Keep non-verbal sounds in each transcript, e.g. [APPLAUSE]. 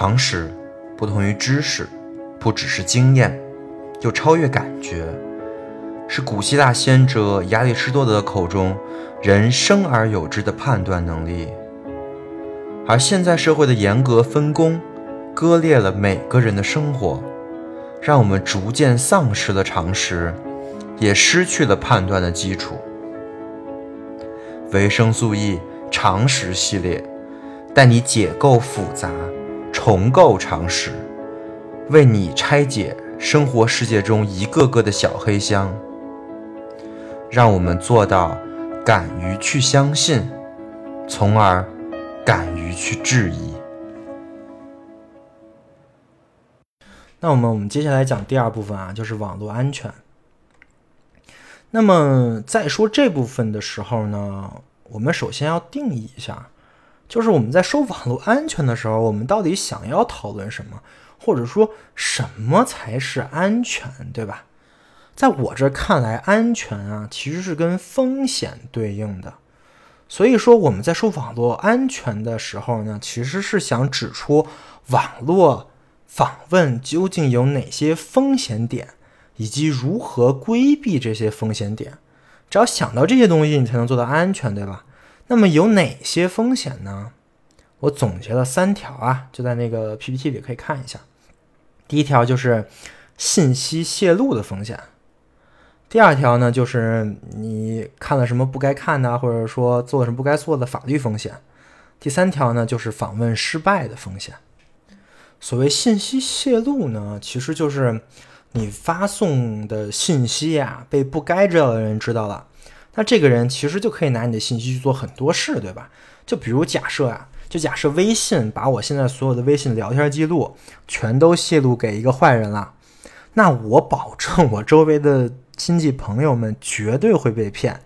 常识不同于知识，不只是经验，又超越感觉，是古希腊先哲亚里士多德口中人生而有之的判断能力。而现在社会的严格分工，割裂了每个人的生活，让我们逐渐丧失了常识，也失去了判断的基础。维生素 E 常识系列，带你解构复杂，重构常识，为你拆解生活世界中一个个的小黑箱，让我们做到敢于去相信，从而敢于去质疑。那我们我们接下来讲第二部分啊，就是网络安全。那么在说这部分的时候呢，我们首先要定义一下，就是我们在说网络安全的时候，我们到底想要讨论什么，或者说什么才是安全，对吧？在我这看来，安全啊其实是跟风险对应的。所以说我们在说网络安全的时候呢，其实是想指出网络访问究竟有哪些风险点。以及如何规避这些风险点，只要想到这些东西，你才能做到安全，对吧？那么有哪些风险呢？我总结了三条啊，就在那个 PPT 里可以看一下。第一条就是信息泄露的风险。第二条呢，就是你看了什么不该看的，或者说做了什么不该做的法律风险。第三条呢，就是访问失败的风险。所谓信息泄露呢，其实就是。你发送的信息呀，被不该知道的人知道了，那这个人其实就可以拿你的信息去做很多事，对吧？就比如假设啊，就假设微信把我现在所有的微信聊天记录全都泄露给一个坏人了，那我保证我周围的亲戚朋友们绝对会被骗，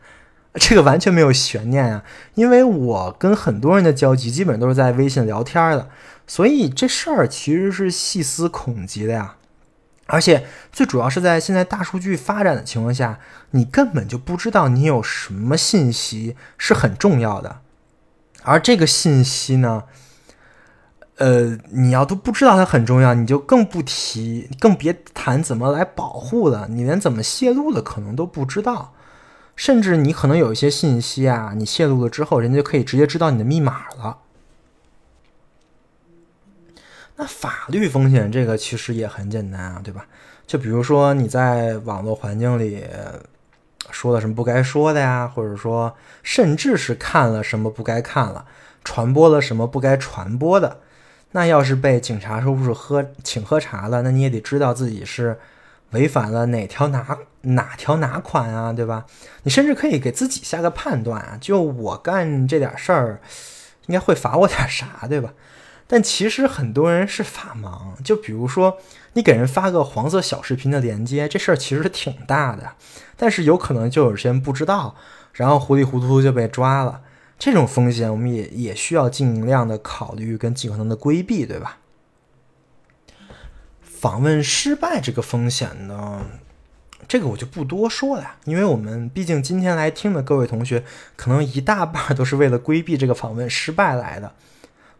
这个完全没有悬念啊，因为我跟很多人的交集基本都是在微信聊天的，所以这事儿其实是细思恐极的呀。而且最主要是在现在大数据发展的情况下，你根本就不知道你有什么信息是很重要的，而这个信息呢，呃，你要都不知道它很重要，你就更不提，更别谈怎么来保护了。你连怎么泄露的可能都不知道，甚至你可能有一些信息啊，你泄露了之后，人家就可以直接知道你的密码了。那法律风险这个其实也很简单啊，对吧？就比如说你在网络环境里说了什么不该说的呀，或者说甚至是看了什么不该看了，传播了什么不该传播的，那要是被警察说是喝请喝茶了，那你也得知道自己是违反了哪条哪哪条哪款啊，对吧？你甚至可以给自己下个判断啊，就我干这点事儿，应该会罚我点啥，对吧？但其实很多人是法盲，就比如说你给人发个黄色小视频的链接，这事儿其实挺大的，但是有可能就有些人不知道，然后糊里糊涂就被抓了。这种风险我们也也需要尽量的考虑跟尽可能的规避，对吧？访问失败这个风险呢，这个我就不多说了，因为我们毕竟今天来听的各位同学，可能一大半都是为了规避这个访问失败来的。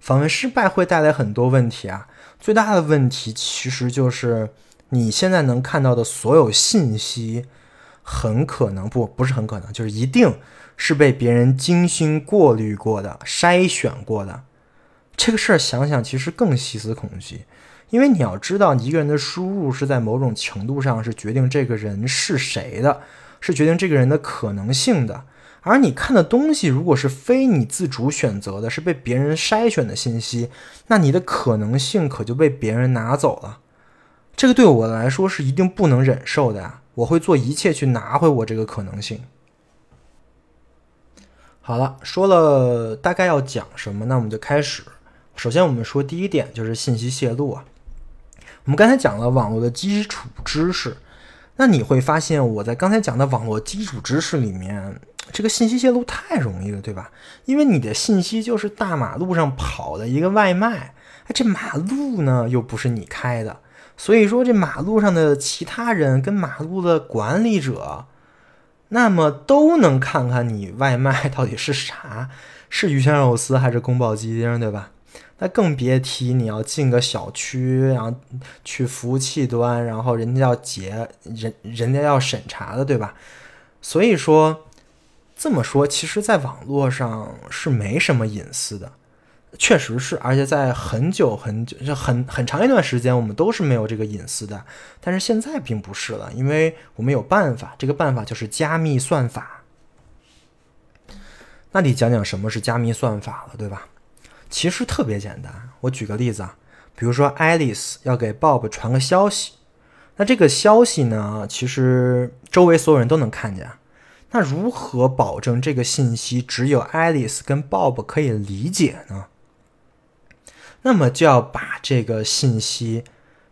访问失败会带来很多问题啊，最大的问题其实就是你现在能看到的所有信息，很可能不不是很可能，就是一定是被别人精心过滤过的、筛选过的。这个事儿想想其实更细思恐极，因为你要知道，一个人的输入是在某种程度上是决定这个人是谁的，是决定这个人的可能性的。而你看的东西，如果是非你自主选择的，是被别人筛选的信息，那你的可能性可就被别人拿走了。这个对我来说是一定不能忍受的呀！我会做一切去拿回我这个可能性。好了，说了大概要讲什么，那我们就开始。首先，我们说第一点就是信息泄露啊。我们刚才讲了网络的基础知识，那你会发现我在刚才讲的网络基础知识里面。这个信息泄露太容易了，对吧？因为你的信息就是大马路上跑的一个外卖，哎，这马路呢又不是你开的，所以说这马路上的其他人跟马路的管理者，那么都能看看你外卖到底是啥，[LAUGHS] 是鱼香肉丝还是宫保鸡丁，对吧？那更别提你要进个小区，然后去服务器端，然后人家要结人，人家要审查的，对吧？所以说，这么说，其实在网络上是没什么隐私的，确实是，而且在很久很久、就很很长一段时间，我们都是没有这个隐私的。但是现在并不是了，因为我们有办法，这个办法就是加密算法。那得讲讲什么是加密算法了，对吧？其实特别简单，我举个例子啊，比如说 Alice 要给 Bob 传个消息，那这个消息呢，其实周围所有人都能看见。那如何保证这个信息只有 Alice 跟 Bob 可以理解呢？那么就要把这个信息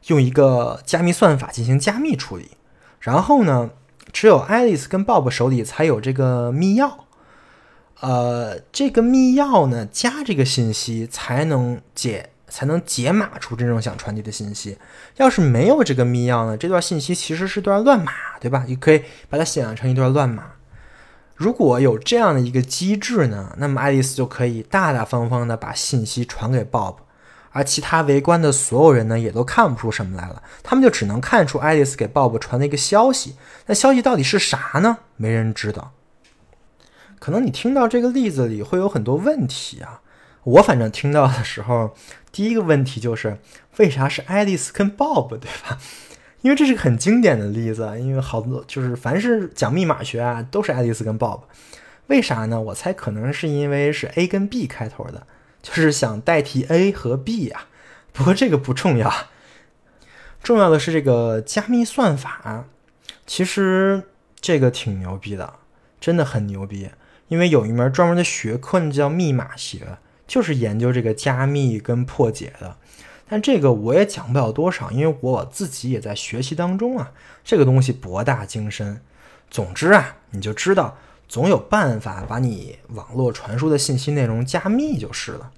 用一个加密算法进行加密处理，然后呢，只有 Alice 跟 Bob 手里才有这个密钥。呃，这个密钥呢，加这个信息才能解，才能解码出真正想传递的信息。要是没有这个密钥呢，这段信息其实是段乱码，对吧？你可以把它想象成一段乱码。如果有这样的一个机制呢，那么爱丽丝就可以大大方方的把信息传给 Bob，而其他围观的所有人呢，也都看不出什么来了。他们就只能看出爱丽丝给 Bob 传了一个消息，那消息到底是啥呢？没人知道。可能你听到这个例子里会有很多问题啊，我反正听到的时候，第一个问题就是为啥是爱丽丝跟 Bob 对吧？因为这是个很经典的例子，因为好多就是凡是讲密码学啊，都是爱丽丝跟 Bob，为啥呢？我猜可能是因为是 A 跟 B 开头的，就是想代替 A 和 B 呀。不过这个不重要，重要的是这个加密算法，其实这个挺牛逼的，真的很牛逼。因为有一门专门的学科，叫密码学，就是研究这个加密跟破解的。但这个我也讲不了多少，因为我自己也在学习当中啊。这个东西博大精深。总之啊，你就知道总有办法把你网络传输的信息内容加密就是了。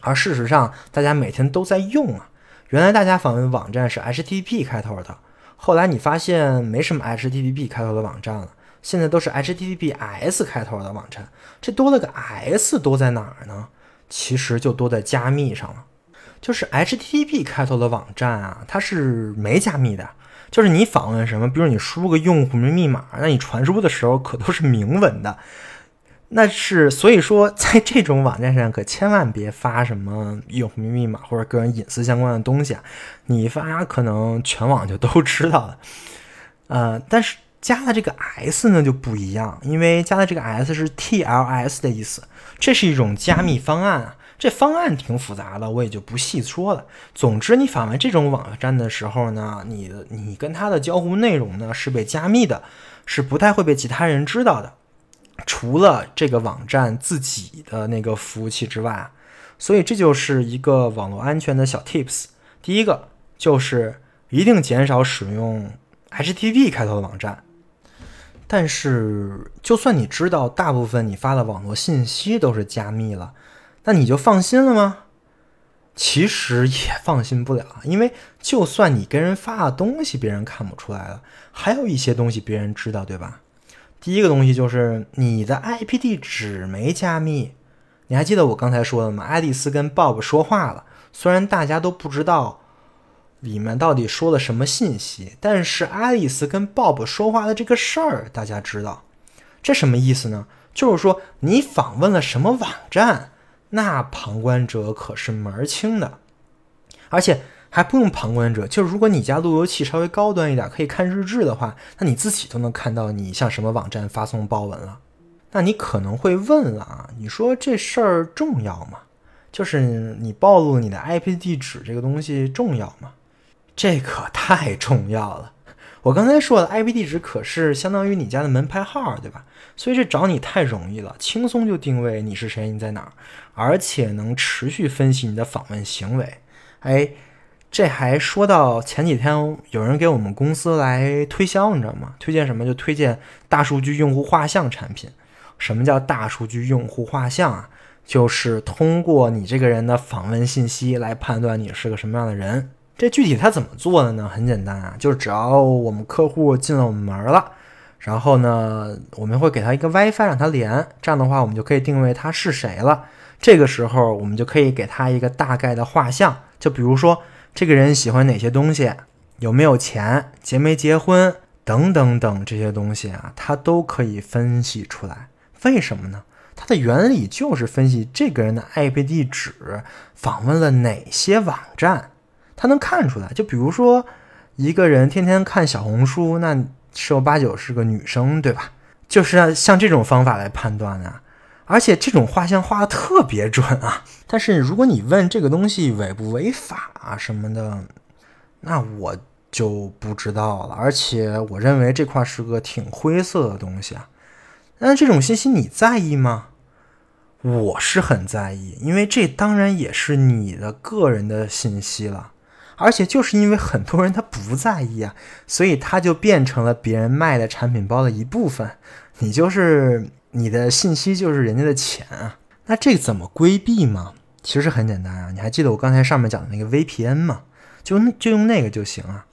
而事实上，大家每天都在用啊。原来大家访问网站是 HTTP 开头的，后来你发现没什么 HTTP 开头的网站了。现在都是 HTTPS 开头的网站，这多了个 S 多在哪儿呢？其实就多在加密上了。就是 HTTP 开头的网站啊，它是没加密的。就是你访问什么，比如你输入个用户名密码，那你传输的时候可都是明文的。那是所以说，在这种网站上可千万别发什么用户名密码或者个人隐私相关的东西啊，你发可能全网就都知道了。[LAUGHS] 呃，但是。加了这个 S 呢就不一样，因为加了这个 S 是 TLS 的意思，这是一种加密方案啊。这方案挺复杂的，我也就不细说了。总之，你访问这种网站的时候呢，你的你跟它的交互内容呢是被加密的，是不太会被其他人知道的，除了这个网站自己的那个服务器之外。所以这就是一个网络安全的小 Tips。第一个就是一定减少使用 HTTP 开头的网站。但是，就算你知道大部分你发的网络信息都是加密了，那你就放心了吗？其实也放心不了，因为就算你跟人发的东西别人看不出来了，还有一些东西别人知道，对吧？第一个东西就是你的 IP 地址没加密。你还记得我刚才说的吗？爱丽丝跟 Bob 说话了，虽然大家都不知道。里面到底说了什么信息？但是爱丽丝跟 Bob 说话的这个事儿，大家知道，这什么意思呢？就是说你访问了什么网站，那旁观者可是门儿清的，而且还不用旁观者，就是如果你家路由器稍微高端一点，可以看日志的话，那你自己都能看到你向什么网站发送报文了。那你可能会问了啊，你说这事儿重要吗？就是你暴露你的 IP 地址这个东西重要吗？这可太重要了！我刚才说的 IP 地址可是相当于你家的门牌号，对吧？所以这找你太容易了，轻松就定位你是谁，你在哪儿，而且能持续分析你的访问行为。哎，这还说到前几天有人给我们公司来推销，你知道吗？推荐什么？就推荐大数据用户画像产品。什么叫大数据用户画像啊？就是通过你这个人的访问信息来判断你是个什么样的人。这具体他怎么做的呢？很简单啊，就是只要我们客户进了我们门了，然后呢，我们会给他一个 WiFi 让他连，这样的话我们就可以定位他是谁了。这个时候我们就可以给他一个大概的画像，就比如说这个人喜欢哪些东西，有没有钱，结没结婚等等等这些东西啊，他都可以分析出来。为什么呢？它的原理就是分析这个人的 IP 地址访问了哪些网站，他能看出来。就比如说一个人天天看小红书，那。十有八九是个女生，对吧？就是像这种方法来判断啊，而且这种画像画的特别准啊。但是如果你问这个东西违不违法啊什么的，那我就不知道了。而且我认为这块是个挺灰色的东西啊。那这种信息你在意吗？我是很在意，因为这当然也是你的个人的信息了。而且就是因为很多人他不在意啊，所以他就变成了别人卖的产品包的一部分。你就是你的信息就是人家的钱啊。那这怎么规避吗？其实很简单啊。你还记得我刚才上面讲的那个 VPN 吗？就就用那个就行啊。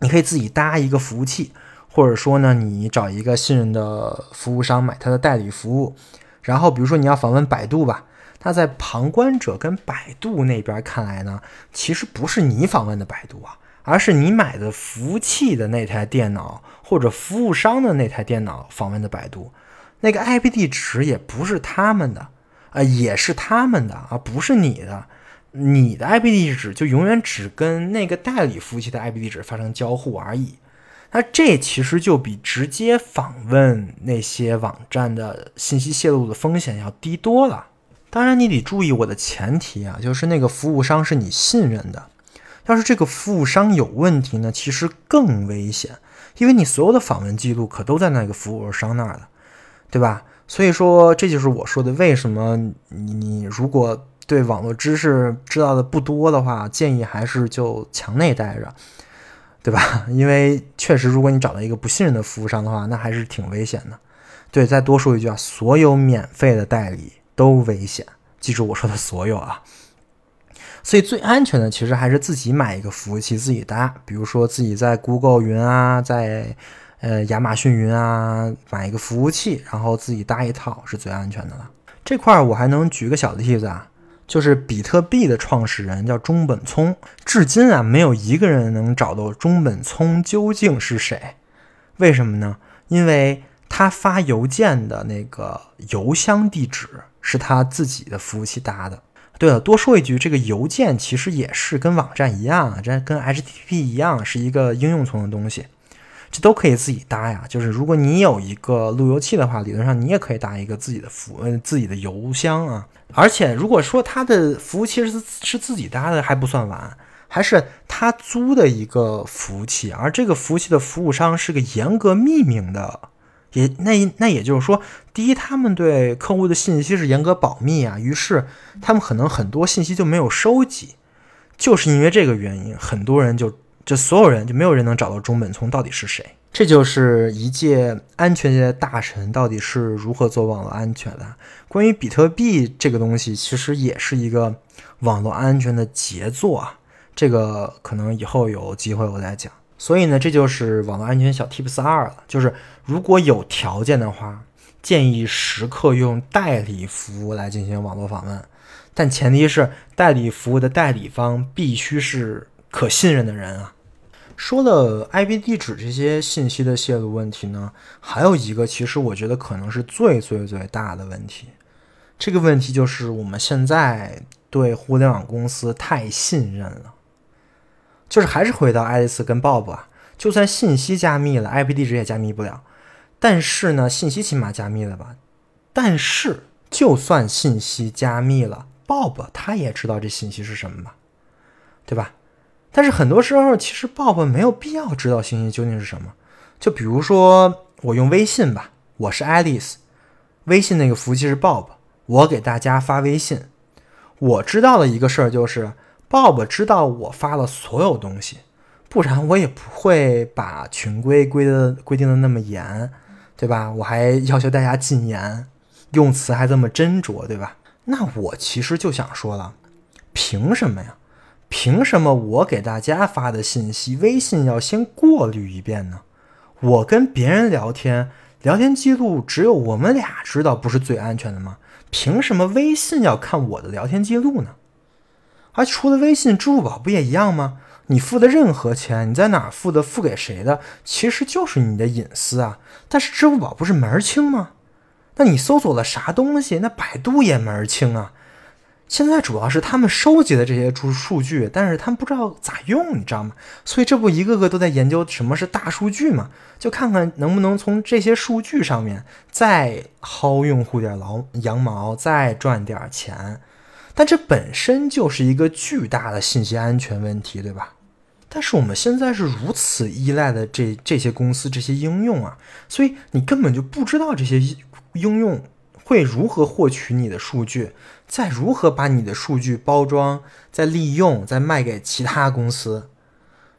你可以自己搭一个服务器，或者说呢，你找一个信任的服务商买他的代理服务。然后比如说你要访问百度吧。那在旁观者跟百度那边看来呢，其实不是你访问的百度啊，而是你买的服务器的那台电脑或者服务商的那台电脑访问的百度，那个 IP 地址也不是他们的，啊，也是他们的啊，不是你的，你的 IP 地址就永远只跟那个代理服务器的 IP 地址发生交互而已。那这其实就比直接访问那些网站的信息泄露的风险要低多了。当然，你得注意我的前提啊，就是那个服务商是你信任的。要是这个服务商有问题呢，其实更危险，因为你所有的访问记录可都在那个服务商那儿了，对吧？所以说，这就是我说的，为什么你你如果对网络知识知道的不多的话，建议还是就墙内待着，对吧？因为确实，如果你找到一个不信任的服务商的话，那还是挺危险的。对，再多说一句啊，所有免费的代理。都危险，记住我说的所有啊。所以最安全的其实还是自己买一个服务器自己搭，比如说自己在 Google 云啊，在呃亚马逊云啊买一个服务器，然后自己搭一套是最安全的了。这块儿我还能举个小例子啊，就是比特币的创始人叫中本聪，至今啊没有一个人能找到中本聪究竟是谁。为什么呢？因为他发邮件的那个邮箱地址。是他自己的服务器搭的。对了，多说一句，这个邮件其实也是跟网站一样啊，这跟 HTTP 一样，是一个应用层的东西，这都可以自己搭呀。就是如果你有一个路由器的话，理论上你也可以搭一个自己的服呃自己的邮箱啊。而且如果说他的服务器是是自己搭的，还不算完，还是他租的一个服务器，而这个服务器的服务商是个严格匿名的。也那那也就是说，第一，他们对客户的信息是严格保密啊，于是他们可能很多信息就没有收集，就是因为这个原因，很多人就就所有人就没有人能找到中本聪到底是谁。这就是一届安全界的大神到底是如何做网络安全的。关于比特币这个东西，其实也是一个网络安全的杰作啊，这个可能以后有机会我再讲。所以呢，这就是网络安全小 Tips 二了，就是如果有条件的话，建议时刻用代理服务来进行网络访问，但前提是代理服务的代理方必须是可信任的人啊。说了 IP 地址这些信息的泄露问题呢，还有一个其实我觉得可能是最最最大的问题，这个问题就是我们现在对互联网公司太信任了。就是还是回到爱丽丝跟 Bob 啊，就算信息加密了，IP 地址也加密不了。但是呢，信息起码加密了吧？但是就算信息加密了，Bob 他也知道这信息是什么吧？对吧？但是很多时候，其实 Bob 没有必要知道信息究竟是什么。就比如说我用微信吧，我是爱丽丝，微信那个服务器是 Bob，我给大家发微信，我知道的一个事儿就是。Bob 知道我发了所有东西，不然我也不会把群规规的规定的那么严，对吧？我还要求大家禁言，用词还这么斟酌，对吧？那我其实就想说了，凭什么呀？凭什么我给大家发的信息，微信要先过滤一遍呢？我跟别人聊天，聊天记录只有我们俩知道，不是最安全的吗？凭什么微信要看我的聊天记录呢？而除了微信，支付宝不也一样吗？你付的任何钱，你在哪付的，付给谁的，其实就是你的隐私啊。但是支付宝不是门儿清吗？那你搜索了啥东西，那百度也门儿清啊。现在主要是他们收集的这些数数据，但是他们不知道咋用，你知道吗？所以这不一个个都在研究什么是大数据嘛？就看看能不能从这些数据上面再薅用户点劳羊毛，再赚点钱。但这本身就是一个巨大的信息安全问题，对吧？但是我们现在是如此依赖的这这些公司、这些应用啊，所以你根本就不知道这些应用会如何获取你的数据。再如何把你的数据包装、再利用、再卖给其他公司，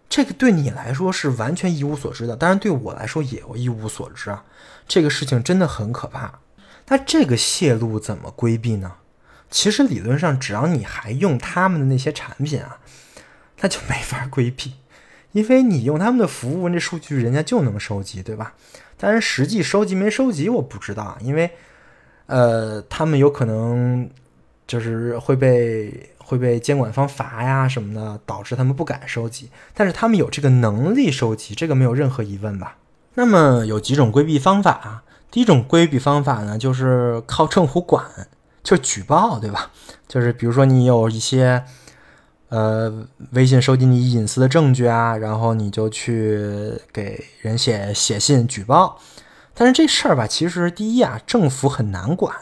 这个对你来说是完全一无所知的。当然，对我来说也一无所知啊。这个事情真的很可怕。那这个泄露怎么规避呢？其实理论上，只要你还用他们的那些产品啊，那就没法规避，因为你用他们的服务，那数据人家就能收集，对吧？当然，实际收集没收集我不知道，因为呃，他们有可能。就是会被会被监管方罚呀什么的，导致他们不敢收集。但是他们有这个能力收集，这个没有任何疑问吧？那么有几种规避方法啊。第一种规避方法呢，就是靠政府管，就举报，对吧？就是比如说你有一些呃微信收集你隐私的证据啊，然后你就去给人写写信举报。但是这事儿吧，其实第一啊，政府很难管。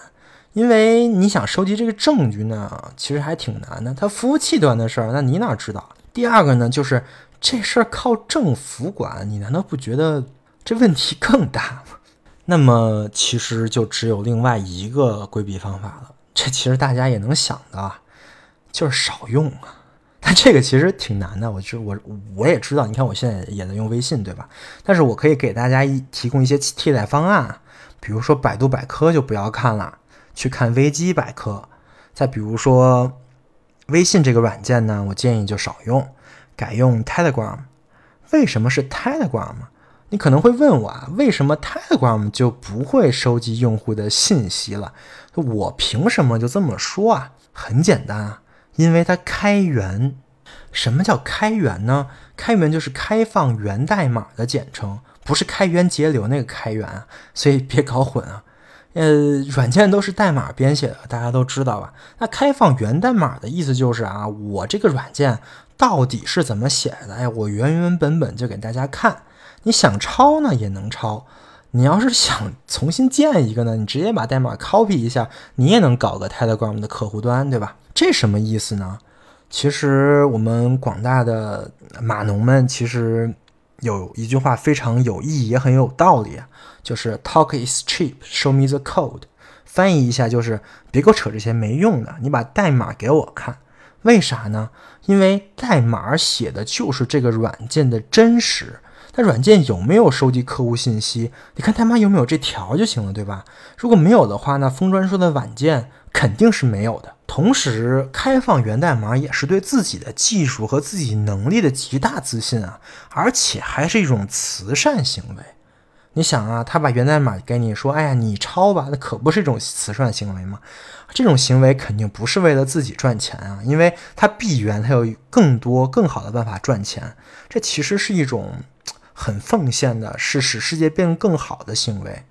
因为你想收集这个证据呢，其实还挺难的。它服务器端的事儿，那你哪知道？第二个呢，就是这事儿靠政府管，你难道不觉得这问题更大吗？那么其实就只有另外一个规避方法了。这其实大家也能想的，就是少用啊。但这个其实挺难的，我就我我也知道。你看我现在也在用微信，对吧？但是我可以给大家一提供一些替代方案，比如说百度百科就不要看了。去看维基百科，再比如说微信这个软件呢，我建议就少用，改用 Telegram。为什么是 Telegram？你可能会问我啊，为什么 Telegram 就不会收集用户的信息了？我凭什么就这么说啊？很简单啊，因为它开源。什么叫开源呢？开源就是开放源代码的简称，不是开源节流那个开源啊，所以别搞混啊。呃，软件都是代码编写的，大家都知道吧？那开放源代码的意思就是啊，我这个软件到底是怎么写的？哎，我原原本本就给大家看。你想抄呢也能抄，你要是想重新建一个呢，你直接把代码 copy 一下，你也能搞个 Telegram 的客户端，对吧？这什么意思呢？其实我们广大的码农们其实有一句话非常有意义，也很有道理。就是 talk is cheap, show me the code。翻译一下就是别给我扯这些没用的，你把代码给我看。为啥呢？因为代码写的就是这个软件的真实。那软件有没有收集客户信息？你看代码有没有这条就行了，对吧？如果没有的话，那封装说的软件肯定是没有的。同时，开放源代码也是对自己的技术和自己能力的极大自信啊，而且还是一种慈善行为。你想啊，他把源代码给你说，哎呀，你抄吧，那可不是一种慈善行为吗？这种行为肯定不是为了自己赚钱啊，因为他闭源，他有更多更好的办法赚钱。这其实是一种很奉献的，是使世界变得更好的行为。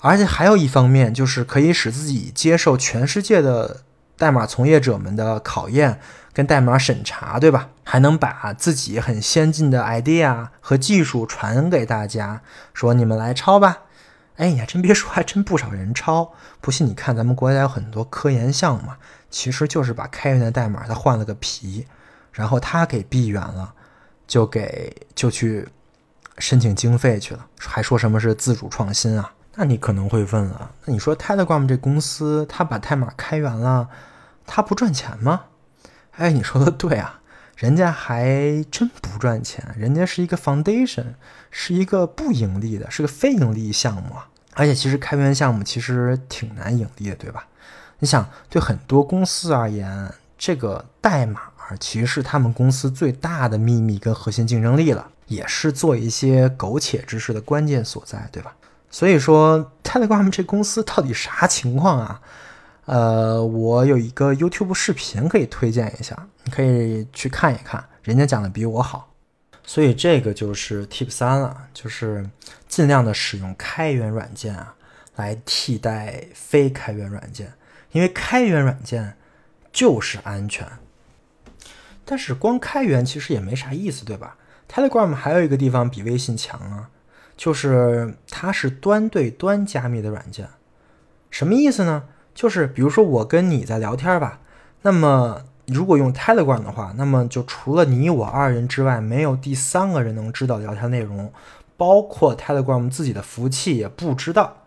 而且还有一方面，就是可以使自己接受全世界的代码从业者们的考验。跟代码审查，对吧？还能把自己很先进的 idea 和技术传给大家，说你们来抄吧。哎，你还真别说，还真不少人抄。不信你看，咱们国家有很多科研项目，其实就是把开源的代码他换了个皮，然后他给闭源了，就给就去申请经费去了，还说什么是自主创新啊？那你可能会问了，那你说 Telegram 这公司，他把代码开源了，他不赚钱吗？哎，你说的对啊，人家还真不赚钱，人家是一个 foundation，是一个不盈利的，是个非盈利项目啊。而且其实开源项目其实挺难盈利的，对吧？你想，对很多公司而言，这个代码其实是他们公司最大的秘密跟核心竞争力了。也是做一些苟且之事的关键所在，对吧？所以说，Telegram 这公司到底啥情况啊？呃，我有一个 YouTube 视频可以推荐一下，你可以去看一看，人家讲的比我好。所以这个就是 Tip 三了，就是尽量的使用开源软件啊，来替代非开源软件，因为开源软件就是安全。但是光开源其实也没啥意思，对吧？Telegram 还有一个地方比微信强啊，就是它是端对端加密的软件。什么意思呢？就是比如说我跟你在聊天吧，那么如果用 Telegram 的话，那么就除了你我二人之外，没有第三个人能知道聊天内容，包括 Telegram 自己的服务器也不知道。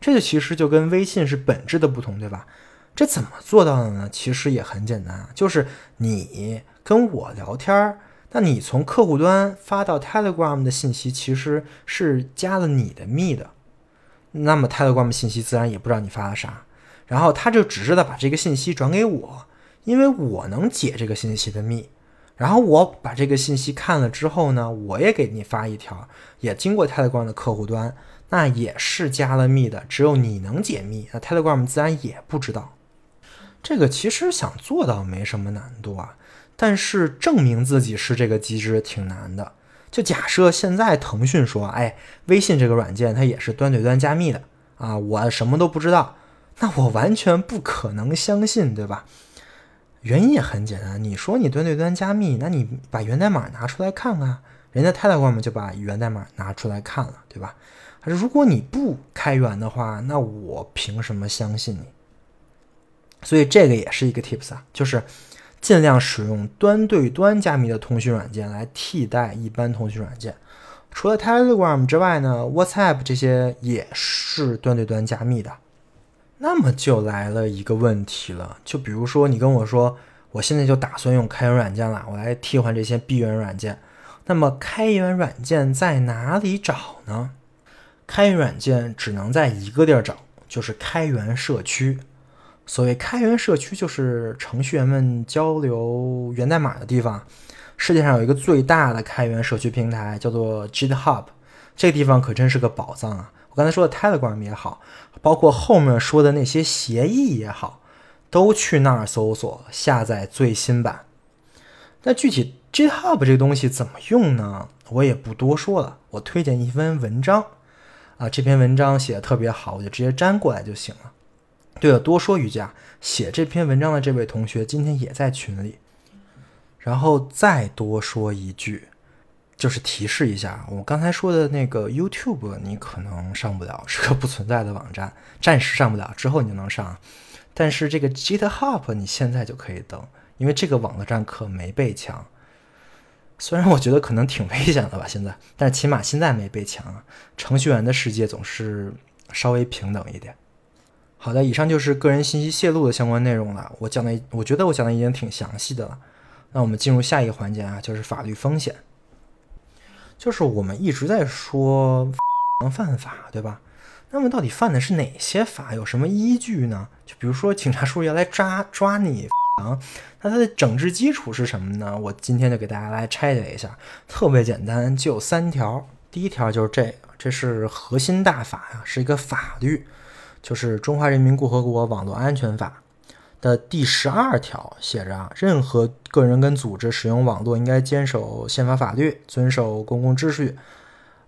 这就其实就跟微信是本质的不同，对吧？这怎么做到的呢？其实也很简单啊，就是你。跟我聊天，那你从客户端发到 Telegram 的信息其实是加了你的密的，那么 Telegram 信息自然也不知道你发了啥，然后他就只知道把这个信息转给我，因为我能解这个信息的密，然后我把这个信息看了之后呢，我也给你发一条，也经过 Telegram 的客户端，那也是加了密的，只有你能解密，那 Telegram 自然也不知道。这个其实想做到没什么难度啊。但是证明自己是这个机制挺难的。就假设现在腾讯说，哎，微信这个软件它也是端对端加密的啊，我什么都不知道，那我完全不可能相信，对吧？原因也很简单，你说你端对端加密，那你把源代码拿出来看看，人家 Telegram 就把源代码拿出来看了，对吧？还是如果你不开源的话，那我凭什么相信你？所以这个也是一个 tips 啊，就是。尽量使用端对端加密的通讯软件来替代一般通讯软件。除了 Telegram 之外呢，WhatsApp 这些也是端对端加密的。那么就来了一个问题了，就比如说你跟我说，我现在就打算用开源软件了，我来替换这些闭源软件。那么开源软件在哪里找呢？开源软件只能在一个地儿找，就是开源社区。所谓开源社区，就是程序员们交流源代码的地方。世界上有一个最大的开源社区平台，叫做 GitHub。这个地方可真是个宝藏啊！我刚才说的 Telegram 也好，包括后面说的那些协议也好，都去那儿搜索下载最新版。那具体 GitHub 这个东西怎么用呢？我也不多说了，我推荐一篇文章啊，这篇文章写的特别好，我就直接粘过来就行了。对了，多说一句啊，写这篇文章的这位同学今天也在群里。然后再多说一句，就是提示一下，我刚才说的那个 YouTube 你可能上不了，是个不存在的网站，暂时上不了，之后你就能上。但是这个 GitHub 你现在就可以登，因为这个网站可没被抢。虽然我觉得可能挺危险的吧，现在，但起码现在没被抢啊。程序员的世界总是稍微平等一点。好的，以上就是个人信息泄露的相关内容了。我讲的，我觉得我讲的已经挺详细的了。那我们进入下一个环节啊，就是法律风险。就是我们一直在说能犯法，对吧？那么到底犯的是哪些法？有什么依据呢？就比如说警察叔叔要来抓抓你，那它的整治基础是什么呢？我今天就给大家来拆解一下，特别简单，就三条。第一条就是这个，这是核心大法呀，是一个法律。就是《中华人民共和国网络安全法》的第十二条写着啊，任何个人跟组织使用网络应该坚守宪法法律，遵守公共秩序，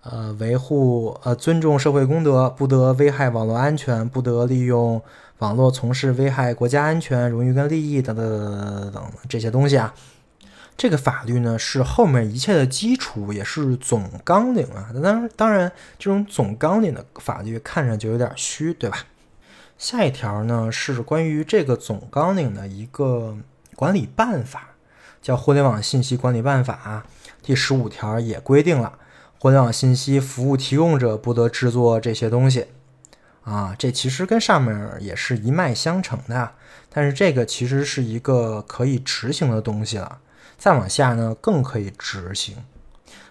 呃，维护呃尊重社会公德，不得危害网络安全，不得利用网络从事危害国家安全、荣誉跟利益等等等等等这些东西啊。这个法律呢是后面一切的基础，也是总纲领啊。当然，当然，这种总纲领的法律看着就有点虚，对吧？下一条呢是关于这个总纲领的一个管理办法，叫《互联网信息管理办法》。第十五条也规定了，互联网信息服务提供者不得制作这些东西。啊，这其实跟上面也是一脉相承的，但是这个其实是一个可以执行的东西了。再往下呢，更可以执行。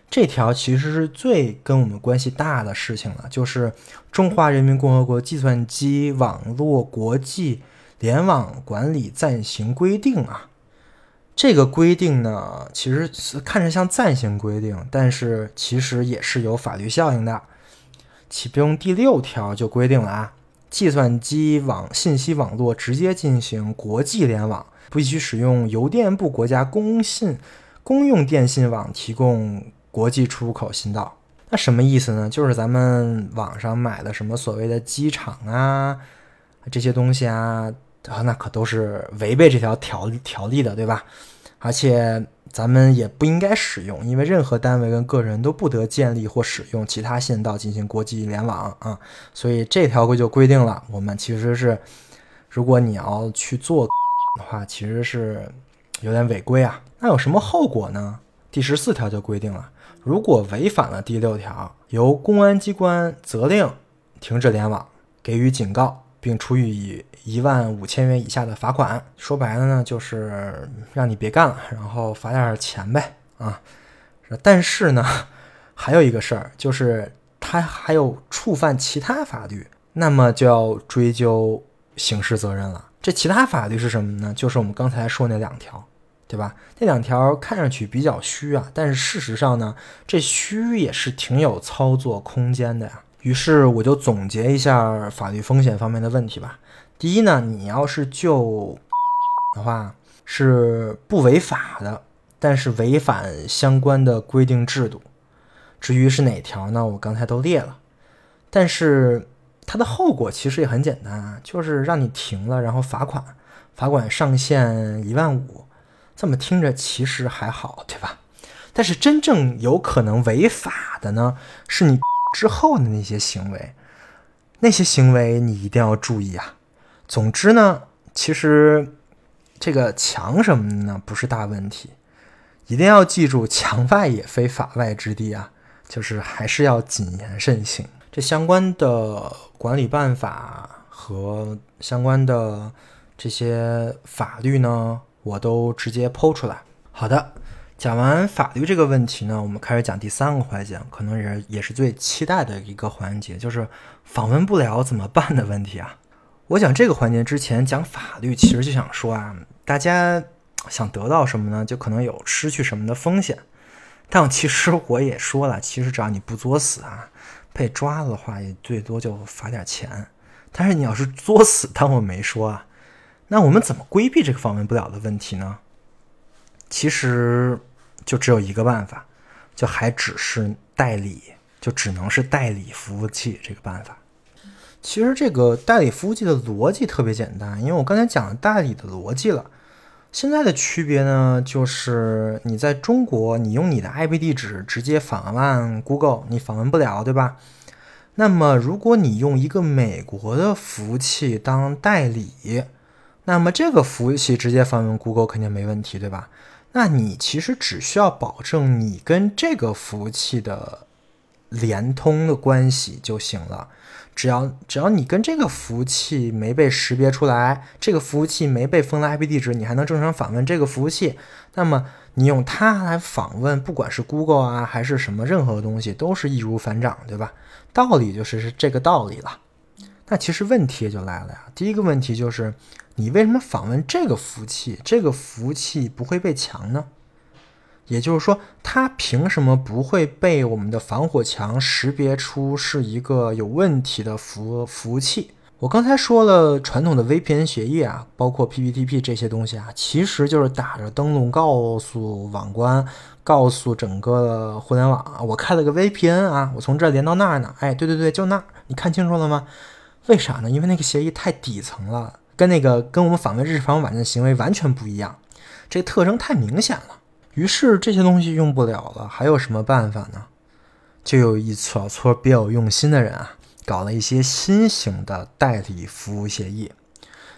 这条其实是最跟我们关系大的事情了，就是《中华人民共和国计算机网络国际联网管理暂行规定》啊。这个规定呢，其实是看着像暂行规定，但是其实也是有法律效应的。其中第六条就规定了啊，计算机网信息网络直接进行国际联网，不许使用邮电部国家公信公用电信网提供国际出入口信道。那什么意思呢？就是咱们网上买的什么所谓的机场啊这些东西啊。啊，那可都是违背这条条条例的，对吧？而且咱们也不应该使用，因为任何单位跟个人都不得建立或使用其他信道进行国际联网啊。所以这条规就规定了，我们其实是，如果你要去做的话，其实是有点违规啊。那有什么后果呢？第十四条就规定了，如果违反了第六条，由公安机关责令停止联网，给予警告。并处以一万五千元以下的罚款。说白了呢，就是让你别干了，然后罚点钱呗啊。但是呢，还有一个事儿，就是他还有触犯其他法律，那么就要追究刑事责任了。这其他法律是什么呢？就是我们刚才说那两条，对吧？那两条看上去比较虚啊，但是事实上呢，这虚也是挺有操作空间的呀。于是我就总结一下法律风险方面的问题吧。第一呢，你要是就的话是不违法的，但是违反相关的规定制度。至于是哪条呢？我刚才都列了。但是它的后果其实也很简单啊，就是让你停了，然后罚款，罚款上限一万五。这么听着其实还好，对吧？但是真正有可能违法的呢，是你。[LAUGHS] 之后的那些行为，那些行为你一定要注意啊。总之呢，其实这个墙什么的呢不是大问题，一定要记住，墙外也非法外之地啊，就是还是要谨言慎行。这相关的管理办法和相关的这些法律呢，我都直接剖出来。好的。讲完法律这个问题呢，我们开始讲第三个环节，可能也也是最期待的一个环节，就是访问不了怎么办的问题啊。我讲这个环节之前讲法律，其实就想说啊，大家想得到什么呢？就可能有失去什么的风险。但其实我也说了，其实只要你不作死啊，被抓了的话，也最多就罚点钱。但是你要是作死，当我没说啊。那我们怎么规避这个访问不了的问题呢？其实。就只有一个办法，就还只是代理，就只能是代理服务器这个办法。其实这个代理服务器的逻辑特别简单，因为我刚才讲了代理的逻辑了。现在的区别呢，就是你在中国，你用你的 IP 地址直接访问 Google，你访问不了，对吧？那么如果你用一个美国的服务器当代理，那么这个服务器直接访问 Google 肯定没问题，对吧？那你其实只需要保证你跟这个服务器的联通的关系就行了。只要只要你跟这个服务器没被识别出来，这个服务器没被封了 IP 地址，你还能正常访问这个服务器。那么你用它来访问，不管是 Google 啊还是什么任何东西，都是易如反掌，对吧？道理就是是这个道理了。那其实问题也就来了呀。第一个问题就是。你为什么访问这个服务器？这个服务器不会被抢呢？也就是说，它凭什么不会被我们的防火墙识别出是一个有问题的服服务器？我刚才说了，传统的 VPN 协议啊，包括 PPTP 这些东西啊，其实就是打着灯笼告诉网关，告诉整个互联网，我开了个 VPN 啊，我从这连到那儿呢。哎，对对对，就那儿，你看清楚了吗？为啥呢？因为那个协议太底层了。跟那个跟我们访问日常网站的行为完全不一样，这特征太明显了。于是这些东西用不了了，还有什么办法呢？就有一撮撮别有用心的人啊，搞了一些新型的代理服务协议。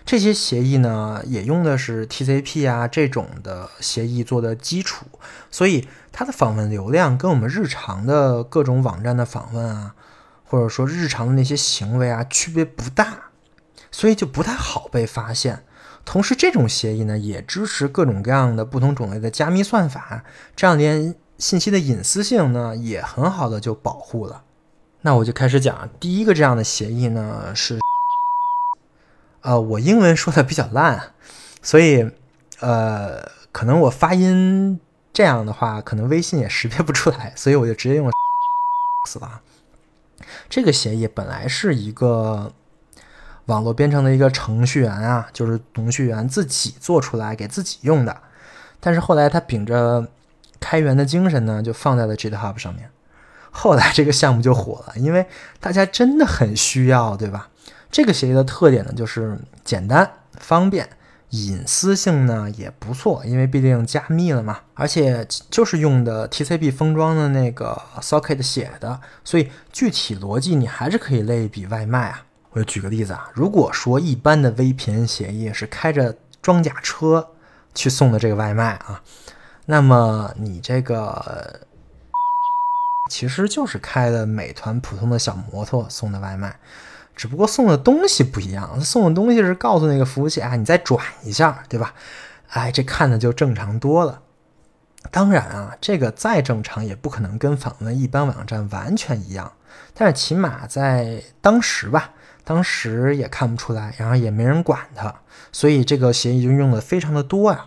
这些协议呢，也用的是 TCP 啊这种的协议做的基础，所以它的访问流量跟我们日常的各种网站的访问啊，或者说日常的那些行为啊，区别不大。所以就不太好被发现。同时，这种协议呢也支持各种各样的不同种类的加密算法，这样连信息的隐私性呢也很好的就保护了。那我就开始讲第一个这样的协议呢是，呃，我英文说的比较烂，所以呃可能我发音这样的话，可能微信也识别不出来，所以我就直接用了 [LAUGHS] 死了。这个协议本来是一个网络编程的一个程序员啊，就是程序员自己做出来给自己用的，但是后来他秉着开源的精神呢，就放在了 GitHub 上面。后来这个项目就火了，因为大家真的很需要，对吧？这个协议的特点呢，就是简单方便，隐私性呢也不错，因为毕竟加密了嘛，而且就是用的 TCP 封装的那个 socket 写的，所以具体逻辑你还是可以类比外卖啊。我就举个例子啊，如果说一般的 VPN 协议是开着装甲车去送的这个外卖啊，那么你这个。其实就是开的美团普通的小摩托送的外卖，只不过送的东西不一样。送的东西是告诉那个服务器啊，你再转一下，对吧？哎，这看的就正常多了。当然啊，这个再正常也不可能跟访问一般网站完全一样，但是起码在当时吧，当时也看不出来，然后也没人管它，所以这个协议就用的非常的多呀。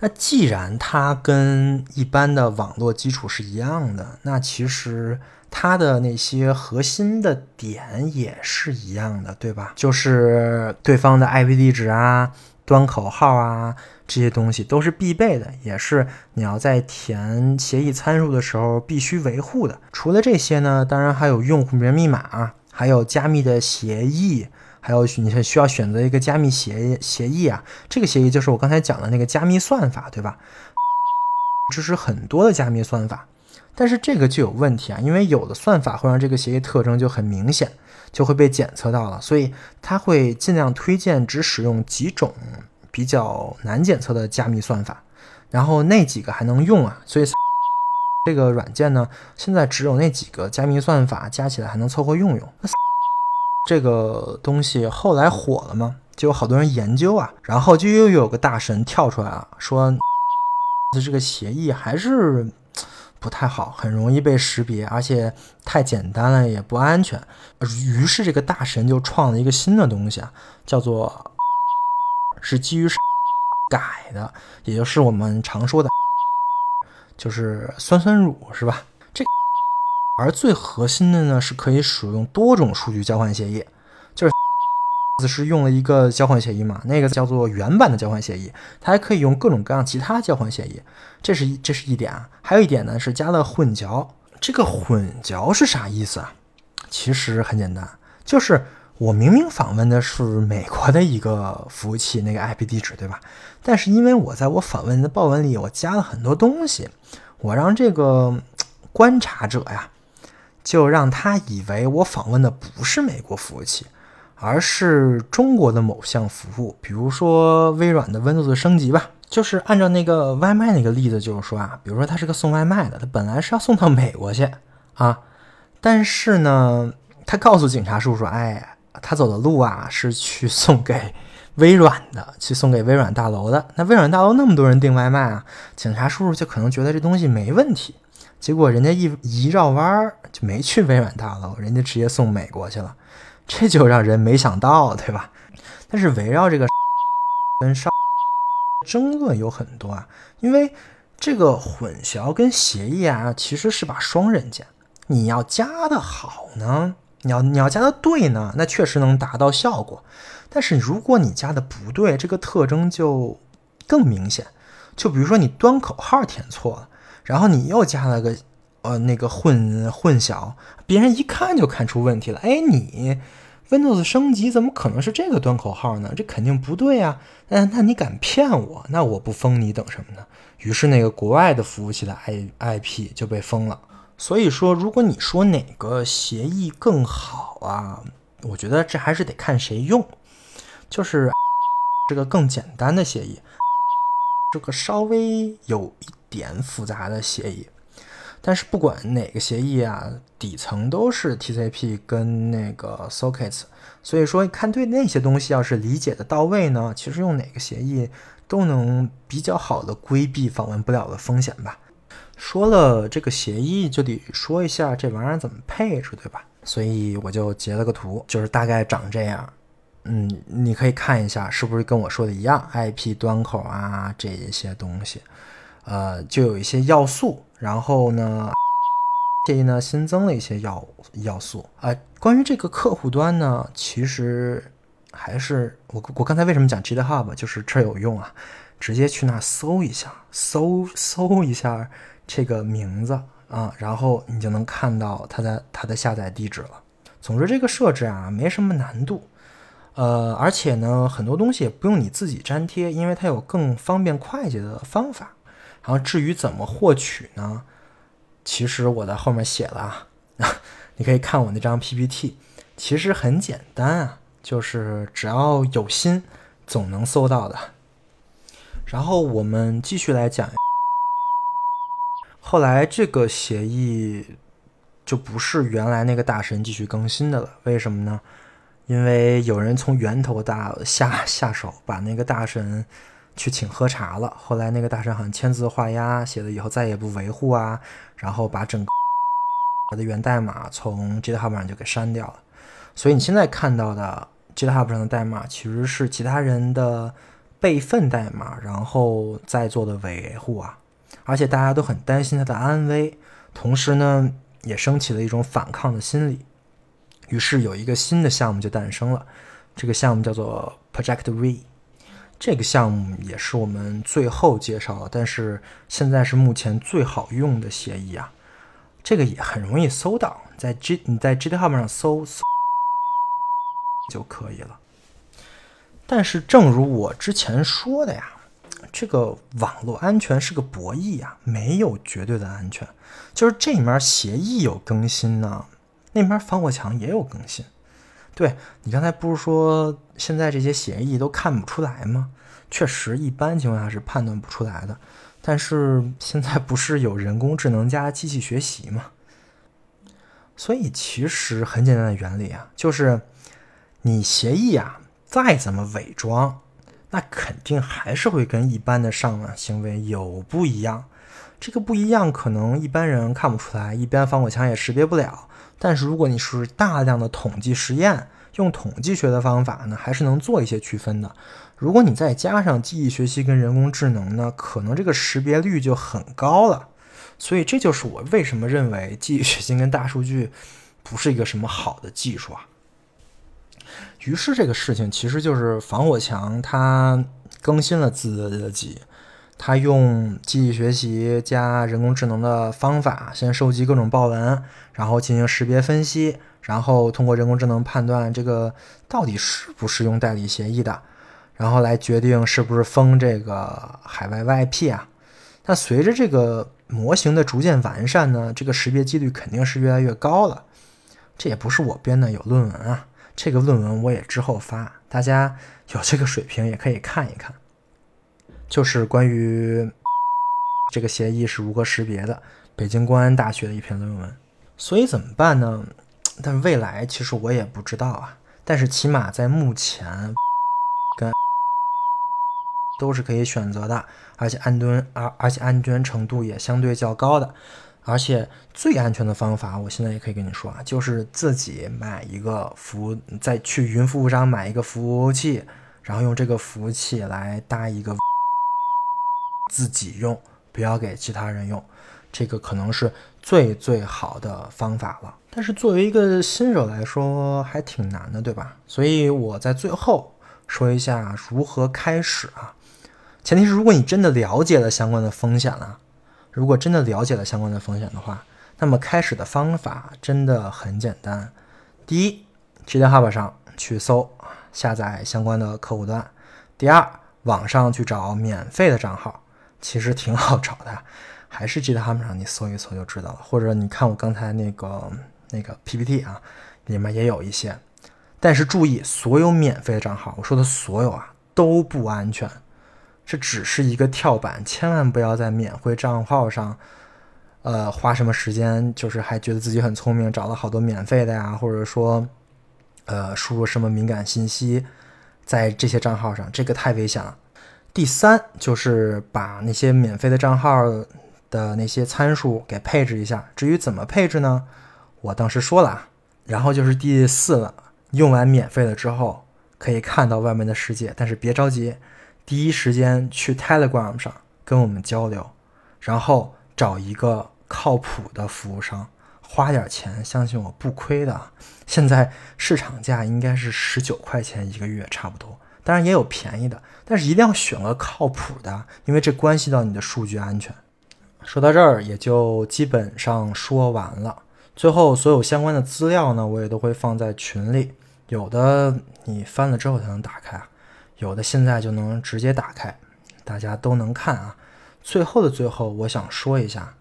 那既然它跟一般的网络基础是一样的，那其实它的那些核心的点也是一样的，对吧？就是对方的 IP 地址啊、端口号啊这些东西都是必备的，也是你要在填协议参数的时候必须维护的。除了这些呢，当然还有用户名密码，还有加密的协议。还有你是需要选择一个加密协议协议啊，这个协议就是我刚才讲的那个加密算法，对吧？支持很多的加密算法，但是这个就有问题啊，因为有的算法会让这个协议特征就很明显，就会被检测到了，所以它会尽量推荐只使用几种比较难检测的加密算法，然后那几个还能用啊，所以这个软件呢，现在只有那几个加密算法加起来还能凑合用用。这个东西后来火了吗？就有好多人研究啊，然后就又有个大神跳出来了，说这个协议还是不太好，很容易被识别，而且太简单了，也不安全。于是这个大神就创了一个新的东西啊，叫做 [LAUGHS] 是基于 [LAUGHS] 改的，也就是我们常说的，就是酸酸乳，是吧？这而最核心的呢，是可以使用多种数据交换协议，就是只是用了一个交换协议嘛，那个叫做原版的交换协议，它还可以用各种各样其他交换协议，这是一这是一点啊。还有一点呢，是加了混淆。这个混淆是啥意思啊？其实很简单，就是我明明访问的是美国的一个服务器那个 IP 地址，对吧？但是因为我在我访问的报文里，我加了很多东西，我让这个观察者呀。就让他以为我访问的不是美国服务器，而是中国的某项服务，比如说微软的 Windows 升级吧。就是按照那个外卖那个例子，就是说啊，比如说他是个送外卖的，他本来是要送到美国去啊，但是呢，他告诉警察叔叔，哎，他走的路啊是去送给微软的，去送给微软大楼的。那微软大楼那么多人订外卖啊，警察叔叔就可能觉得这东西没问题。结果人家一一绕弯儿就没去微软大楼，人家直接送美国去了，这就让人没想到，对吧？但是围绕这个跟上争论有很多啊，因为这个混淆跟协议啊，其实是把双刃剑。你要加的好呢，你要你要加的对呢，那确实能达到效果。但是如果你加的不对，这个特征就更明显。就比如说你端口号填错了。然后你又加了个，呃，那个混混淆，别人一看就看出问题了。哎，你 Windows 升级怎么可能是这个端口号呢？这肯定不对啊！那那你敢骗我？那我不封你等什么呢？于是那个国外的服务器的 I IP 就被封了。所以说，如果你说哪个协议更好啊，我觉得这还是得看谁用。就是这个更简单的协议，这个稍微有一。点复杂的协议，但是不管哪个协议啊，底层都是 TCP 跟那个 sockets，所以说看对那些东西要是理解的到位呢，其实用哪个协议都能比较好的规避访问不了的风险吧。说了这个协议，就得说一下这玩意儿怎么配置，对吧？所以我就截了个图，就是大概长这样。嗯，你可以看一下是不是跟我说的一样，IP 端口啊这一些东西，呃，就有一些要素。然后呢，这一呢新增了一些要要素啊。关于这个客户端呢，其实还是我我刚才为什么讲 GitHub，就是这有用啊，直接去那搜一下，搜搜一下这个名字啊，然后你就能看到它的它的下载地址了。总之，这个设置啊没什么难度。呃，而且呢，很多东西也不用你自己粘贴，因为它有更方便快捷的方法。然后至于怎么获取呢？其实我在后面写了啊，[LAUGHS] 你可以看我那张 PPT，其实很简单啊，就是只要有心，总能搜到的。然后我们继续来讲，后来这个协议就不是原来那个大神继续更新的了，为什么呢？因为有人从源头大下下手，把那个大神去请喝茶了。后来那个大神好像签字画押，写了以后再也不维护啊，然后把整个的源代码从 GitHub 上就给删掉了。所以你现在看到的 GitHub 上的代码其实是其他人的备份代码，然后再做的维护啊。而且大家都很担心他的安危，同时呢也升起了一种反抗的心理。于是有一个新的项目就诞生了，这个项目叫做 Project V。这个项目也是我们最后介绍的，但是现在是目前最好用的协议啊。这个也很容易搜到，在 G 你在 GitHub 上搜搜就可以了。但是正如我之前说的呀，这个网络安全是个博弈呀，没有绝对的安全。就是这里面协议有更新呢。那边防火墙也有更新，对你刚才不是说现在这些协议都看不出来吗？确实，一般情况下是判断不出来的。但是现在不是有人工智能加机器学习吗？所以其实很简单的原理啊，就是你协议啊再怎么伪装，那肯定还是会跟一般的上网行为有不一样。这个不一样可能一般人看不出来，一般防火墙也识别不了。但是如果你是大量的统计实验，用统计学的方法呢，还是能做一些区分的。如果你再加上记忆学习跟人工智能呢，可能这个识别率就很高了。所以这就是我为什么认为记忆学习跟大数据不是一个什么好的技术啊。于是这个事情其实就是防火墙它更新了自己。他用机器学习加人工智能的方法，先收集各种报文，然后进行识别分析，然后通过人工智能判断这个到底是不是用代理协议的，然后来决定是不是封这个海外 VIP 啊。那随着这个模型的逐渐完善呢，这个识别几率肯定是越来越高了。这也不是我编的，有论文啊。这个论文我也之后发，大家有这个水平也可以看一看。就是关于这个协议是如何识别的，北京公安大学的一篇论文。所以怎么办呢？但未来其实我也不知道啊。但是起码在目前，跟都是可以选择的，而且安蹲而而且安全程度也相对较高的。而且最安全的方法，我现在也可以跟你说啊，就是自己买一个服，再去云服务商买一个服务器，然后用这个服务器来搭一个。[LAUGHS] 自己用，不要给其他人用，这个可能是最最好的方法了。但是作为一个新手来说，还挺难的，对吧？所以我在最后说一下如何开始啊。前提是如果你真的了解了相关的风险了，如果真的了解了相关的风险的话，那么开始的方法真的很简单。第一，GitHub 上去搜下载相关的客户端；第二，网上去找免费的账号。其实挺好找的，还是 GitHub 上你搜一搜就知道了，或者你看我刚才那个 [LAUGHS] 那个 PPT 啊，里面也有一些。但是注意，所有免费的账号，我说的所有啊都不安全，这只是一个跳板，千万不要在免费账号上，呃，花什么时间，就是还觉得自己很聪明，找了好多免费的呀，或者说，呃，输入什么敏感信息，在这些账号上，这个太危险了。第三就是把那些免费的账号的那些参数给配置一下。至于怎么配置呢？我当时说了。然后就是第四了，用完免费了之后，可以看到外面的世界，但是别着急，第一时间去 Telegram 上跟我们交流，然后找一个靠谱的服务商，花点钱，相信我不亏的。现在市场价应该是十九块钱一个月，差不多。当然也有便宜的，但是一定要选个靠谱的，因为这关系到你的数据安全。说到这儿，也就基本上说完了。最后，所有相关的资料呢，我也都会放在群里。有的你翻了之后才能打开，有的现在就能直接打开，大家都能看啊。最后的最后，我想说一下，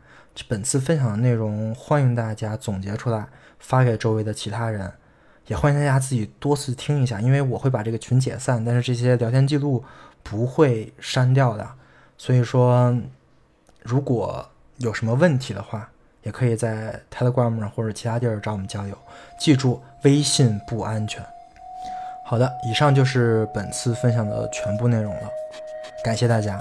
本次分享的内容，欢迎大家总结出来发给周围的其他人，也欢迎大家自己多次听一下，因为我会把这个群解散，但是这些聊天记录不会删掉的。所以说，如果有什么问题的话，也可以在 Telegram 或者其他地儿找我们交流。记住，微信不安全。好的，以上就是本次分享的全部内容了，感谢大家。